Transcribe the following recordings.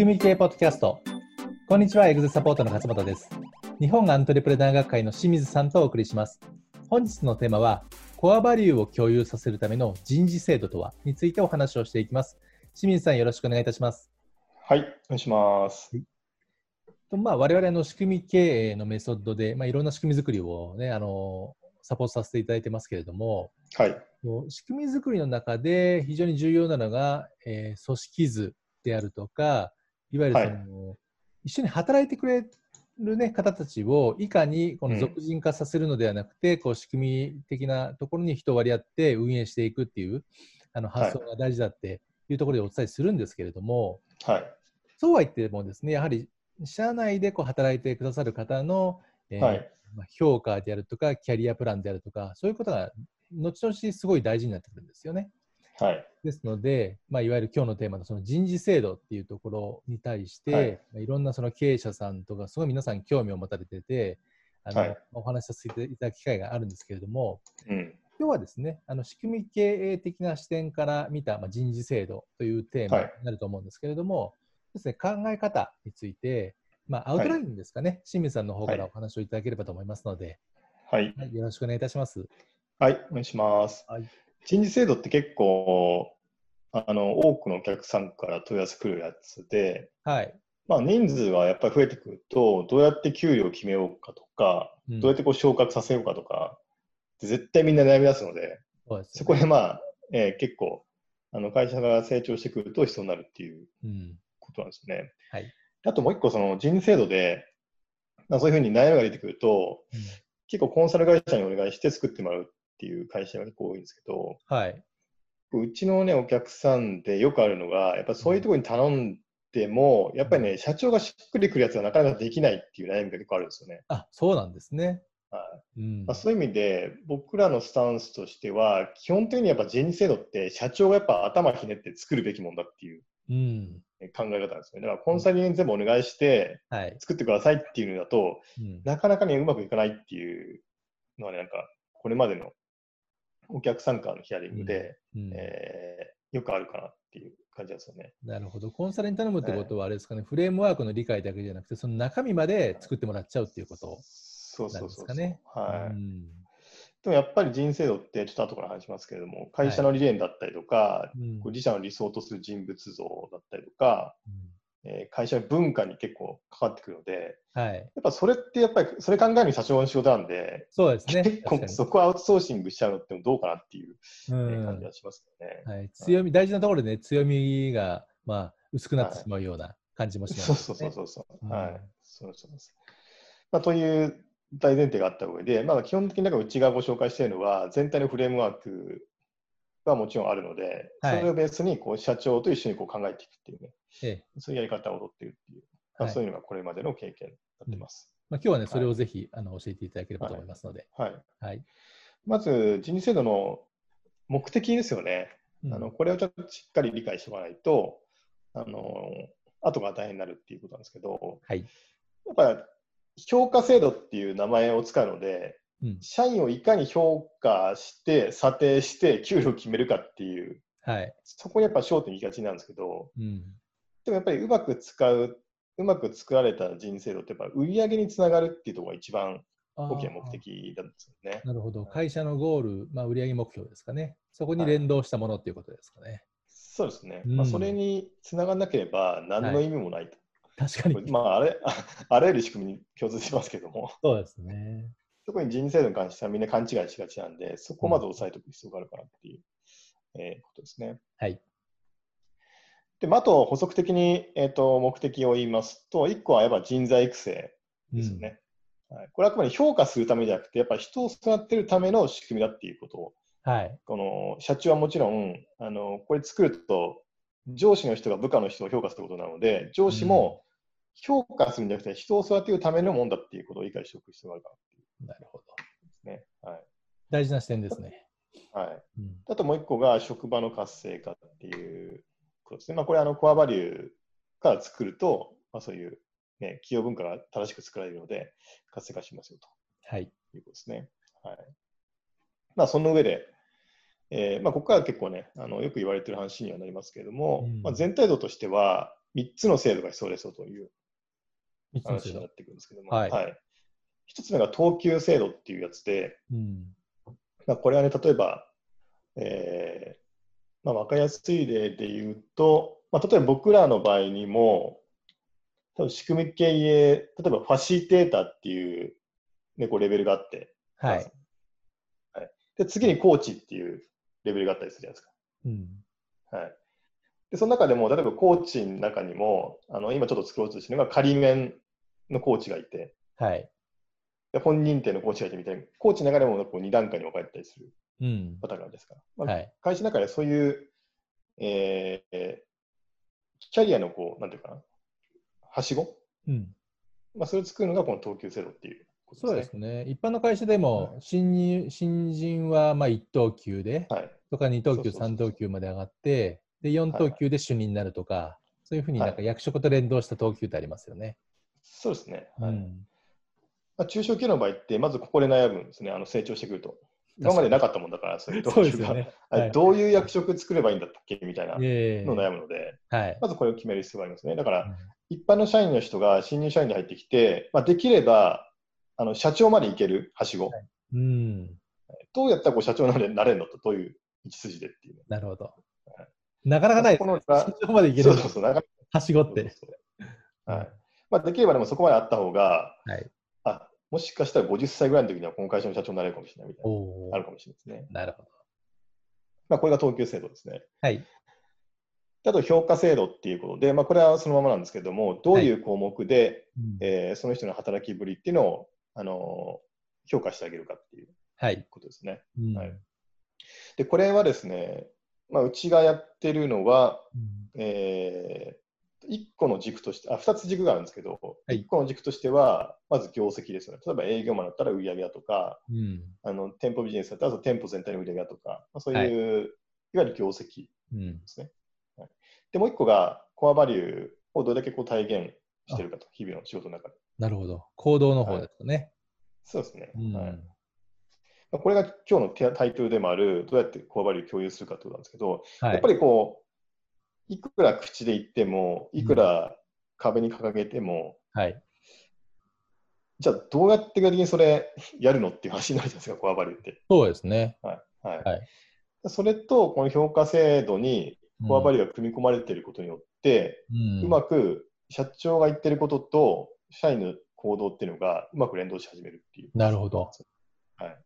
組み系ポッドキャスト。こんにちは、エグゼサポートの勝本です。日本アントレプレナー学会の清水さんとお送りします。本日のテーマは、コアバリューを共有させるための人事制度とはについてお話をしていきます。清水さん、よろしくお願いいたします。はい、お願いします。はいとまあ、我々の仕組み経営のメソッドで、まあ、いろんな仕組み作りを、ね、あのサポートさせていただいてますけれども、はい、仕組み作りの中で非常に重要なのが、えー、組織図であるとか、いわゆるその、はい、一緒に働いてくれる、ね、方たちをいかにこの俗人化させるのではなくて、うん、こう仕組み的なところに人を割り当って運営していくっていうあの発想が大事だっていうところでお伝えするんですけれども、はい、そうは言ってもですねやはり社内でこう働いてくださる方の、えー、はい。まあ、評価であるとかキャリアプランであるとかそういうことが後々すごい大事になってくるんですよね。はい、ですので、まあ、いわゆる今日のテーマのその人事制度っていうところに対して、はい。まあ、いろんなその経営者さんとかすごい皆さん興味を持たれててあの、はい、お話しさせていただく機会があるんですけれども、うん、今日はですねあの仕組み経営的な視点から見た、まあ、人事制度というテーマになると思うんですけれども、はい、ですね、考え方について、まあ、アウトラインですかね、清水さんの方からお話をいただければと思いますので、はい、よろしくお願いいたします。はい、お願いします。はい人事制度って結構、あの、多くのお客さんから問い合わせ来るやつで、はい。まあ、人数がやっぱり増えてくると、どうやって給料を決めようかとか、うん、どうやってこう昇格させようかとか、絶対みんな悩み出すので、そ、ね、そこでまあ、えー、結構、あの会社が成長してくると必要になるっていうことなんですよね。うん、はい、あともう一個、その人事制度で、まあ、そういうふうに悩みが出てくると、うん、結構コンサル会社にお願いして作ってもらうっていう会社が結構多いんですけど、はい、うちのね、お客さんでよくあるのが、やっぱそういうところに頼んでも、やっぱりね、社長がしっくりくるやつがなかなかできないっていう悩みが結構あるんですよね。あ、そうなんですね。はい。うん。まあ、そういう意味で、僕らのスタンスとしては、基本的にやっぱ人事制度って社長がやっぱ頭ひねって作るべきもんだっていう考え方なんですよね。だからコンサルに全部お願いして作ってくださいっていうのだと、うん、なかなかね、うまくいかないっていうのはね、なんかこれまでのお客さんからのヒアリングで、うんうん、えー、よくあるかなっていう感じですよね。なるほど。コンサルに頼むってことは、あれですかね、フレームワークの理解だけじゃなくて、その中身まで作ってもらっちゃうっていうことなんですかね？はい。でもやっぱり人生度ってちょっと後から話しますけれども、会社の理念だったりとか、はい、自社の理想とする人物像だったりとか、えー、会社の文化に結構かかってくるので、はい、やっぱそれってやっぱりそれ考える社長の仕事なんで、そうですね。結構そこアウトソーシングしちゃうのってどうかなっていう、うん、感じはしますよね。はい、強み、大事なところでね、強みが、まあ、薄くなってしまうような感じもします、ね、そうそうそうそう。うん、はい。そうそうです。まあ、という大前提があった上で、まあ、基本的になんかうちがご紹介しているのは、全体のフレームワークはもちろんあるので、それをベースにこう社長と一緒にこう考えていくっていうね、ええ、そういうやり方を踊っているっていう、まあ、そういうのがこれまでの経験になってます。うん、まあ、今日はね、それをぜひ、あの教えていただければと思いますので。はい。はい、まず、人事制度の目的ですよね。うん、あのこれをちょっとしっかり理解しておかないと、あの後が大変になるっていうことなんですけど、はい、やっぱ評価制度っていう名前を使うので、うん、社員をいかに評価して、査定して、給料を決めるかっていう、はい、そこにやっぱ焦点いきがちなんですけど、うん、でもやっぱりうまく使う、うまく作られた人生度ってやっぱ売り上げにつながるっていうところが一番大きな目的なんですよね。なるほど。会社のゴール、まあ、売上目標ですかね。そこに連動したものっていうことですかね。はい、そうですね。うん、まあ、それにつながらなければ何の意味もないと。はい、確かに。まあ、あれ、あらゆる仕組みに共通しますけども。そうですね。特に人事制度に関してはみんな勘違いしがちなんで、そこをまず押さえておく必要があるかなっていう、えー、ことですね。はい。で、あと補足的に、えーと、目的を言いますと、1個はやっぱ人材育成ですよね、うん、はい。これはあくまで評価するためじゃなくて、やっぱり人を育てるための仕組みだっていうことを、はい、この社長はもちろん、あのこれ作ると、上司の人が部下の人を評価することなので、上司も評価するんじゃなくて、人を育てるためのもんだっていうことを理解しておく必要があるかなっていう。なる大事な視点ですね。はい。うん、あともう一個が職場の活性化っていうことですね。まあ、これあのコアバリューから作ると、まあ、そういう、ね、企業文化が正しく作られるので、活性化しますよと。はい。いうことですね。はい。まあ、その上で、えーまあ、ここから結構ね、あのよく言われてる話にはなりますけれども、うん、まあ、全体度としては、3つの制度が必要ですよという話になってくるんですけども、はい、はい、1つ目が等級制度っていうやつで、うん、まあ、これはね、例えば、えーまあ、分かりやすい例で言うと、まあ、例えば僕らの場合にも、多分仕組み経営、例えばファシリテーターっていう、ね、こうレベルがあって、はい、はい、で次にコーチっていうレベルがあったりするじゃないですか。うん。はい、でその中でも、例えばコーチの中にも、あの今ちょっと作ろうとしてるのが仮面のコーチがいて、はい、で本認定のコーチがいてみたいな、コーチの中でもこう2段階に分かれたりするパターンですから、まあ、はい、会社の中でそういう、えー、キャリアのこう、なんていうかな、はしご、うん。まあ、それを作るのがこの等級制度っていうそうですね。一般の会社でも新入、新人はまあ1等級で、はい、とか2等級、3等級まで上がって、で4等級で主任になるとか、はい、そういうふうになんか役職と連動した等級ってありますよね。そうですね。はい、うんまあ、中小企業の場合って、まずここで悩むんですね、あの成長してくると。今までなかったもんだから、そういう等級が、ね。はい、どういう役職作ればいいんだっけ？みたいなのを悩むので、はい、まずこれを決める必要がありますね。だから、うん、一般の社員の人が新入社員に入ってきて、まあ、できればあの社長まで行けるはしご、はい、うん。どうやったらこう社長になれるのと、どういう道筋でっていう。なるほど。はい、なかなかない。ですね。社長まで行けるそうそうそう。はしごって。はい。まあ、できればでもそこまであった方が、はい、あもしかしたら50歳ぐらいの時にはこの会社の社長になれるかもしれないみたいな、あるかもしれないですね。なるほど。まあ、これが等級制度ですね。はい。あと評価制度っていうことで、まあ、これはそのままなんですけども、どういう項目で、はいうん、えー、その人の働きぶりっていうのをあの評価してあげるかっていうことですね。はい、はい、でこれはですね、まあ、うちがやってるのは、うん、えー、1個の軸としてあ、2つ軸があるんですけど、はい、1個の軸としては、まず業績ですよね。例えば営業マンだったら売上だとか、うん、あの店舗ビジネスだったら店舗全体の売上だとか、まあ、そういう、はい、いわゆる業績ですね。はい、で、もう1個がコアバリューをどれだけこう体現してるかと、日々の仕事の中で。なるほど。行動の方ですね。はい、そうですね。うん、はいこれが今日のタイトルでもある、どうやってコアバリュー共有するかということなんですけど、はい、やっぱりこう、いくら口で言っても、いくら壁に掲げても、うん、はい、じゃあどうやって的にそれやるのっていう話になるじゃないですか、コアバリューって。そうですね。はい。はい、はい、それと、この評価制度にコアバリューが組み込まれていることによって、うん、うまく社長が言ってることと、社員の行動っていうのがうまく連動し始めるっていう。なるほど。はい。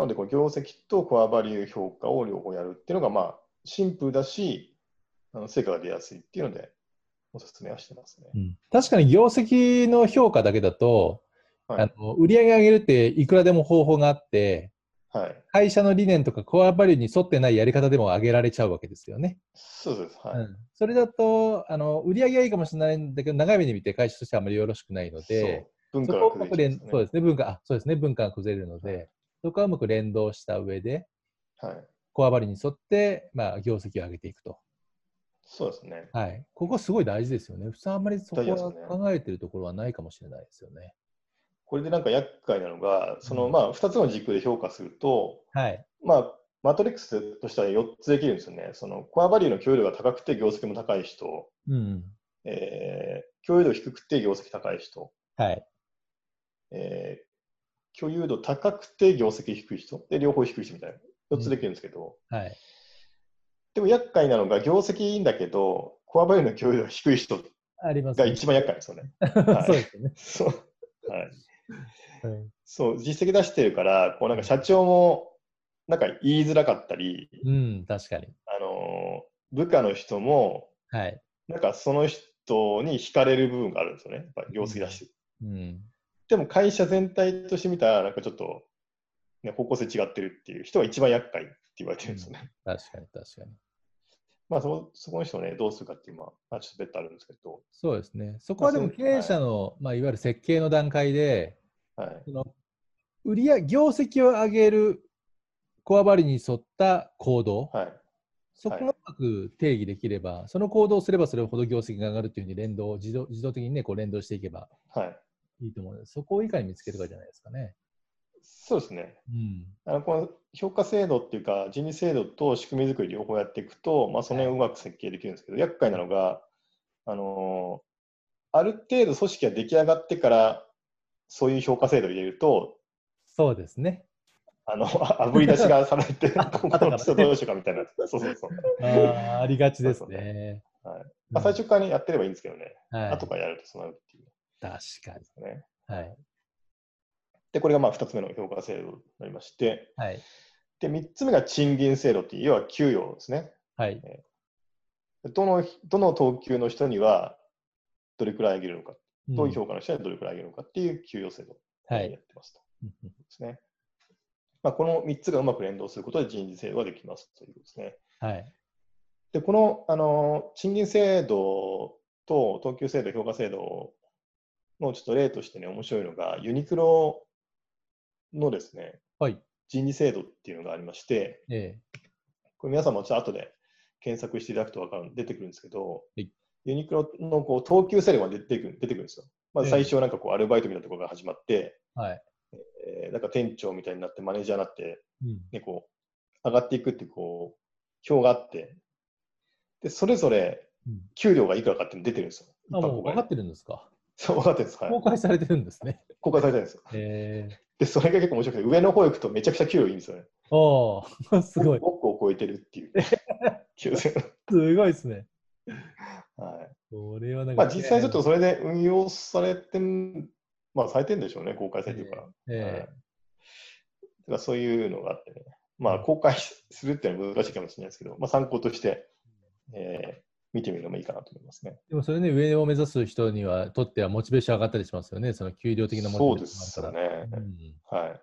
なので、こ業績とコアバリュー評価を両方やるっていうのが、まあ、シンプルだし、あの成果が出やすいっていうので、お勧めはしてますね、うん、確かに業績の評価だけだと、はい、あの売上上げるっていくらでも方法があって、はい、会社の理念とかコアバリューに沿ってないやり方でも上げられちゃうわけですよね。そうです。はい。うん、それだと、あの、売り上げはいいかもしれないんだけど、長い目で見て会社としてはあまりよろしくないので、文化が崩れ、ね、そうですね、文化、あ、そうですね、文化が崩れるので、はい、そこはうまく連動した上で、はい、コアバリューに沿って、まあ、業績を上げていくと。そうですね。はい。ここすごい大事ですよね。普通あんまりそこは考えてるところはないかもしれないですよね。これでなんか厄介なのが、そのまあ2つの軸で評価すると、はい、まあマトリックスとしては4つできるんですよね。そのコアバリューの共有度が高くて業績も高い人、うんえー、共有度低くて業績高い人、はいえー、共有度高くて業績低い人、で両方低い人みたいな、4つできるんですけど、うん、はい、でも厄介なのが業績いいんだけど、コアバリューの共有度が低い人が一番厄介ですよね。はい、そうですね。そうはいそう、実績出してるから、こうなんか社長もなんか言いづらかったり、うん、確かに。あの、部下の人も、はい。なんかその人に惹かれる部分があるんですよね。やっぱ業績出してる。うん。うん、でも会社全体として見たら、なんかちょっと、ね、方向性違ってるっていう人が一番厄介って言われてるんですよね。うん、確かに確かに。まあそ、そこの人をね、どうするかっていうのは、まあ、ちょっと別途あるんですけど。そうですね。そこはでも経営者の、はいまあ、いわゆる設計の段階で、はい、その売上業績を上げるコアバリに沿った行動、はい、そこをうまく定義できれば、はい、その行動をすればそれほど業績が上がるというふうに連動自動自動的に、ね、こう連動していけばいいと思うので、そこをいかに見つけるかじゃないですかね。そうですね。うん、あのこの評価制度っていうか、人事制度と仕組み作り両方やっていくと、まあ、その辺をうまく設計できるんですけど、はい、厄介なのが、あのー、ある程度組織が出来上がってから、そういう評価制度を入れると、そうですね。あの、あぶり出しがされて、この人どうしようかみたいな。そうそうそう。あありがちですね。はいまあ、最初からやってればいいんですけどね。はい、後からやるとそうなるっていう。確かに。ね。はい。で、これがまあ2つ目の評価制度になりまして、はい、で、3つ目が賃金制度っていう、要は給与ですね。はい、どのどの等級の人にはどれくらい上げるのか、うん、どういう評価の人にはどれくらい上げるのかっていう給与制度をやってますと。はい、ですねまあ、この3つがうまく連動することで人事制度ができますということですね。はい、で、このあの賃金制度と等級制度、評価制度のちょっと例としてね、面白いのが、ユニクロのですね、はい、人事制度っていうのがありまして、ええ、これ皆さんもちょっと後で検索していただくと分かる出てくるんですけど、はい、ユニクロのこう等級制度が出てくる出てくるんですよ。まず最初なんかこうアルバイトみたいなところが始まって、はい、えー、なんか店長みたいになってマネージャーになって、うん、ね、こう上がっていくってこう表があって、でそれぞれ給料がいくらかって出てるんですよ。あもう分かってるんですか？そう、分かってるんです。はい、公開されてるんですね。公開されてるんですよ。えー、で、それが結構面白くて、上の方行くとめちゃくちゃ給料いいんですよね。おお、すごい。5個を超えてるっていう。すごいですね。はい。これはなんか、まあ、実際ちょっとそれで運用されてん、まあ、されてるんでしょうね、公開されてるから。えー、えー、はい、だからそういうのがあってね。まあ、公開するっていうのは難しいかもしれないですけど、まあ、参考として、えー、見てみるのもいいかなと思いますね。でもそれね、上を目指す人にはとってはモチベーション上がったりしますよね、その給料的なモチベーションそうですね、うん、はい。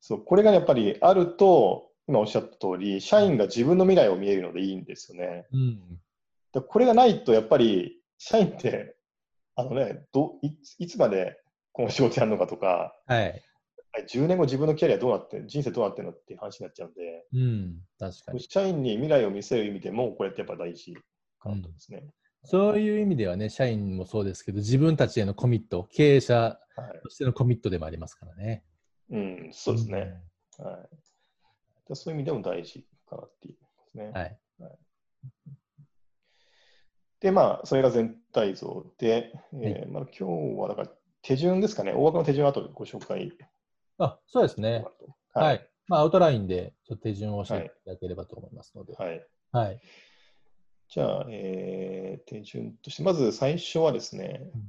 そう、これがやっぱりあると、今おっしゃった通り、社員が自分の未来を見えるのでいいんですよね。うん、でこれがないと、やっぱり社員って、あのね、どいいつまでこの仕事やるのかとか、はい、10年後自分のキャリアどうなって、人生どうなってるのっていう話になっちゃうんで、うん、確かに。社員に未来を見せる意味でも、これってやっぱ大事かなとですね、うん、そういう意味ではね、社員もそうですけど、自分たちへのコミット、経営者としてのコミットでもありますからね。はい、うん、そうですね。うん、はい、そういう意味でも大事かなっていうですね。はい、はい、で、まあ、それが全体像で、えーまあ、今日はだから手順ですかね、大枠の手順を後でご紹介。あそうですね。はい、はい。まあ、アウトラインでちょっと手順を教えていただければと思いますので。はい。はい、じゃあ、えー、手順として、まず最初はですね、うん、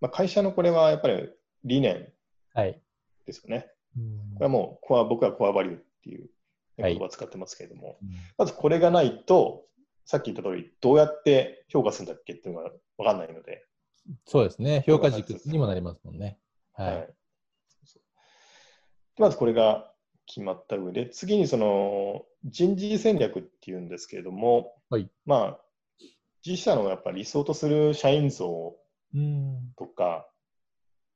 まあ、会社のこれはやっぱり理念ですよね。はい、これはもうコア、僕はコアバリューっていう言葉を使ってますけれども、はい。うん、まずこれがないと、さっき言った通り、どうやって評価するんだっけっていうのが分かんないので。そうですね、評価軸にもなりますもんね。はい、はい、まずこれが決まった上で、次にその人事戦略っていうんですけれども、はい、まあ、自社のやっぱ理想とする社員像とか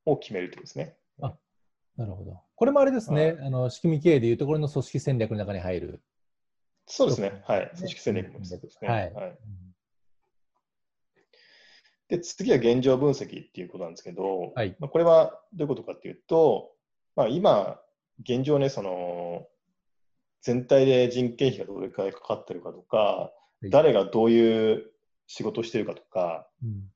を決めるとですね。あなるほど。これもあれですね、はい、あの仕組み経営でいうところの組織戦略の中に入る。そうですね。はい。組織戦略もそうですね。はい。はい、で、次は現状分析っていうことなんですけど、はい、まあ、これはどういうことかっていうと、まあ、今、現状ね、その、全体で人件費がどれくらいかかってるかとか、はい、誰がどういう仕事をしてるかとか、うん、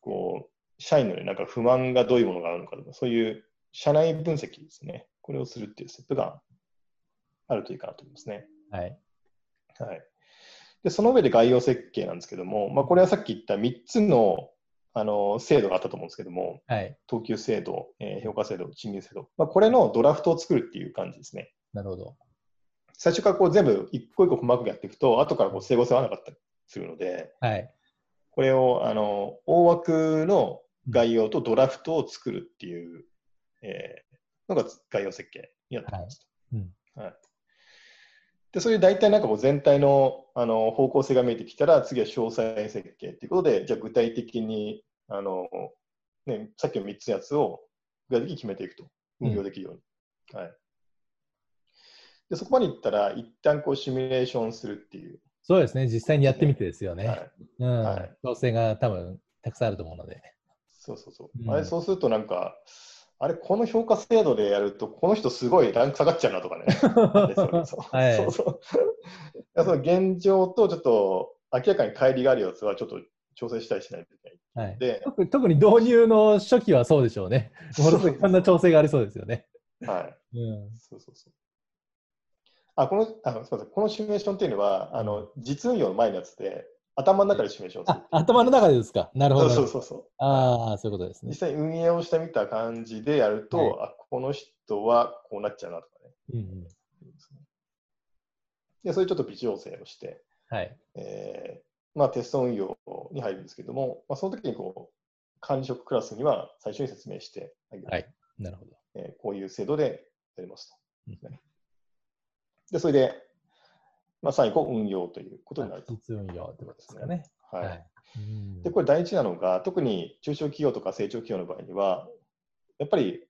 こう、社員の、ね、なんか不満がどういうものがあるのかとか、そういう社内分析ですね。これをするっていうステップがあるといいかなと思いますね。はい。はい。で、その上で概要設計なんですけども、まあ、これはさっき言った3つのあの制度があったと思うんですけども、はい、等級制度、えー、評価制度、賃金制度、まあ、これのドラフトを作るっていう感じですね。なるほど。最初からこう全部一個一個細かくやっていくと、後からこう整合性合わなかったりするので、はい、これをあの大枠の概要とドラフトを作るっていう、うん、えー、のが概要設計になってます。はい、うん。はい。で、そういう大体なんかこう全体のあの方向性が見えてきたら、次は詳細設計ということで、じゃあ具体的に、あの、ね、さっきの3つのやつを具体的に決めていくと、運用できるように。うん、はい。で、そこまでいったら、一旦こうシミュレーションするっていう。そうですね、実際にやってみてですよね。はい。うん。はい、調整が多分たくさんあると思うので。そうそうそう。うん、あれ、そうするとなんか、あれ、この評価制度でやると、この人すごいランク下がっちゃうなとかね。そうそう。その現状とちょっと明らかに乖離があるやつはちょっと調整したりしないといけない。はい、で特に導入の初期はそうでしょうね。ものすごいいろんな調整がありそうですよね。はい。うん、そうそうそう。あ、この、あのすみません。このシミュレーションっていうのは、あの、実運用の前のやつで、頭の中でシミュレーションする。あ、頭の中でですか？なるほど。そうそうそうああ、そういうことですね。実際運営をしてみた感じでやると、はい、あ、この人はこうなっちゃうなとかね。うん、うん、で、そういうちょっと微調整をして、はい。えー、まあ、テスト運用に入るんですけども、まあ、その時にこう、管理職クラスには最初に説明してあげる。はい。なるほど。えー、こういう制度でやりますと。うんで、それで、まあ、最後、運用ということになると。実運用ってことですかね。はい。はい、で、これ大事なのが、特に中小企業とか成長企業の場合には、やっぱり、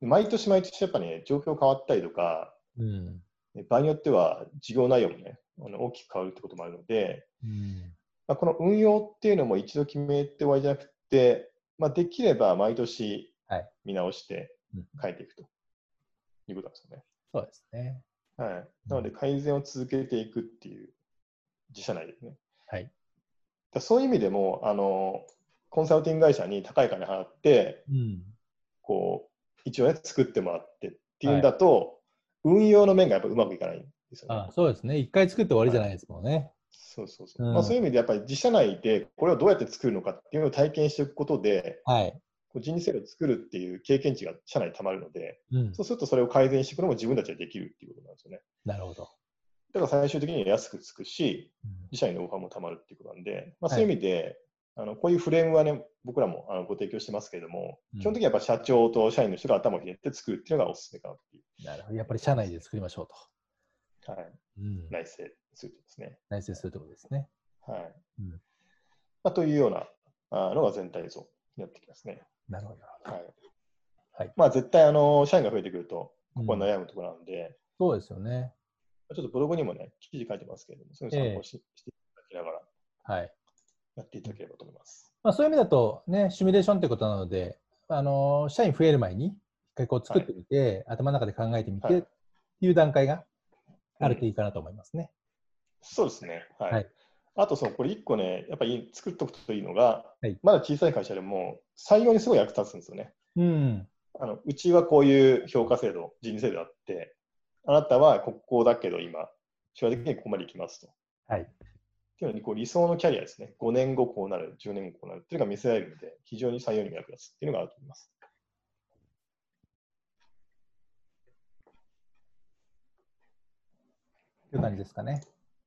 毎年毎年やっぱね、状況変わったりとか、うん、場合によっては事業内容もね、大きく変わるってこともあるので、うんまあ、この運用っていうのも一度決めて終わりじゃなくて、まあ、できれば毎年見直して変えていくということなんですよね。そうですね。はい。なので、改善を続けていくっていう自社内ですね。はい。だそういう意味でも、あの、コンサルティング会社に高い金払って、うん、こう、一応ね、作ってもらってっていうんだと、はい、運用の面がやっぱうまくいかないんですよね。あそうですね。一回作って終わりじゃないですもんね。はい、そうそうそう。うん、まあ、そういう意味で、やっぱり自社内でこれをどうやって作るのかっていうのを体験していくことで、はい、人事制度を作るっていう経験値が社内にたまるので、うん、そうするとそれを改善していくのも自分たちでできるっていうことなんですよね。なるほど。だから最終的には安くつくし、自社にノウハウもたまるっていうことなんで、まあ、そういう意味で、はい、あのこういうフレームはね、僕らもあのご提供してますけれども、うん、基本的にはやっぱ社長と社員の人が頭をひねって作るっていうのがおすすめかなっていう。なるほど。やっぱり社内で作りましょうと。はい。うん、内製するとですね。内製するとことですね。はい。うんまあ、というようなのが全体像になってきますね。なるほど。はい。はい、まあ、絶対、あの、社員が増えてくると、ここは悩むところなんで、うん、そうですよね。ちょっとブログにもね、記事書いてますけれども、そういう参考し,、していただきながら、はい。やっていただければと思います。まあ、そういう意味だと、ね、シミュレーションってことなので、あの、社員増える前に、一回こう作ってみて、はい、頭の中で考えてみて、はい、っていう段階があるといいかなと思いますね。うん、そうですね。はい。はい、あとその、これ1個ね、やっぱり作っておくといいのが、はい、まだ小さい会社でも採用にすごい役立つんですよね。うん、あのうちはこういう評価制度、人事制度あって、あなたは国交だけど今、将来的にここまで行きますと。はい。っていうのにこう理想のキャリアですね。5年後こうなる、10年後こうなるっていうのが見せられるので、非常に採用に役立つっていうのがあると思います。いう感じですかね。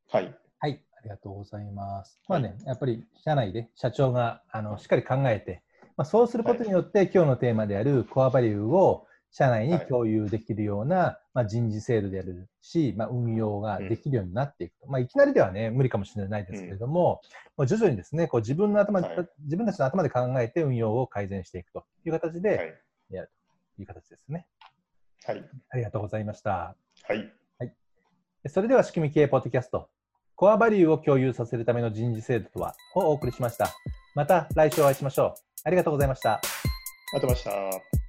はい。はい。ありがとうございます。まあね、やっぱり社内で社長があのしっかり考えて、まあ、そうすることによって、今日のテーマであるコアバリューを社内に共有できるような、まあ、人事制度であるし、まあ、運用ができるようになっていくと。まあ、いきなりではね、無理かもしれないですけれども、もう徐々にですね、こう自分の頭、自分たちの頭で考えて運用を改善していくという形でやるという形ですね。はい。ありがとうございました。はい。はい、それでは、仕組み系ポッドキャスト。コアバリューを共有させるための人事制度とはをお送りしました。また来週お会いしましょう。ありがとうございました。ありがとうございました。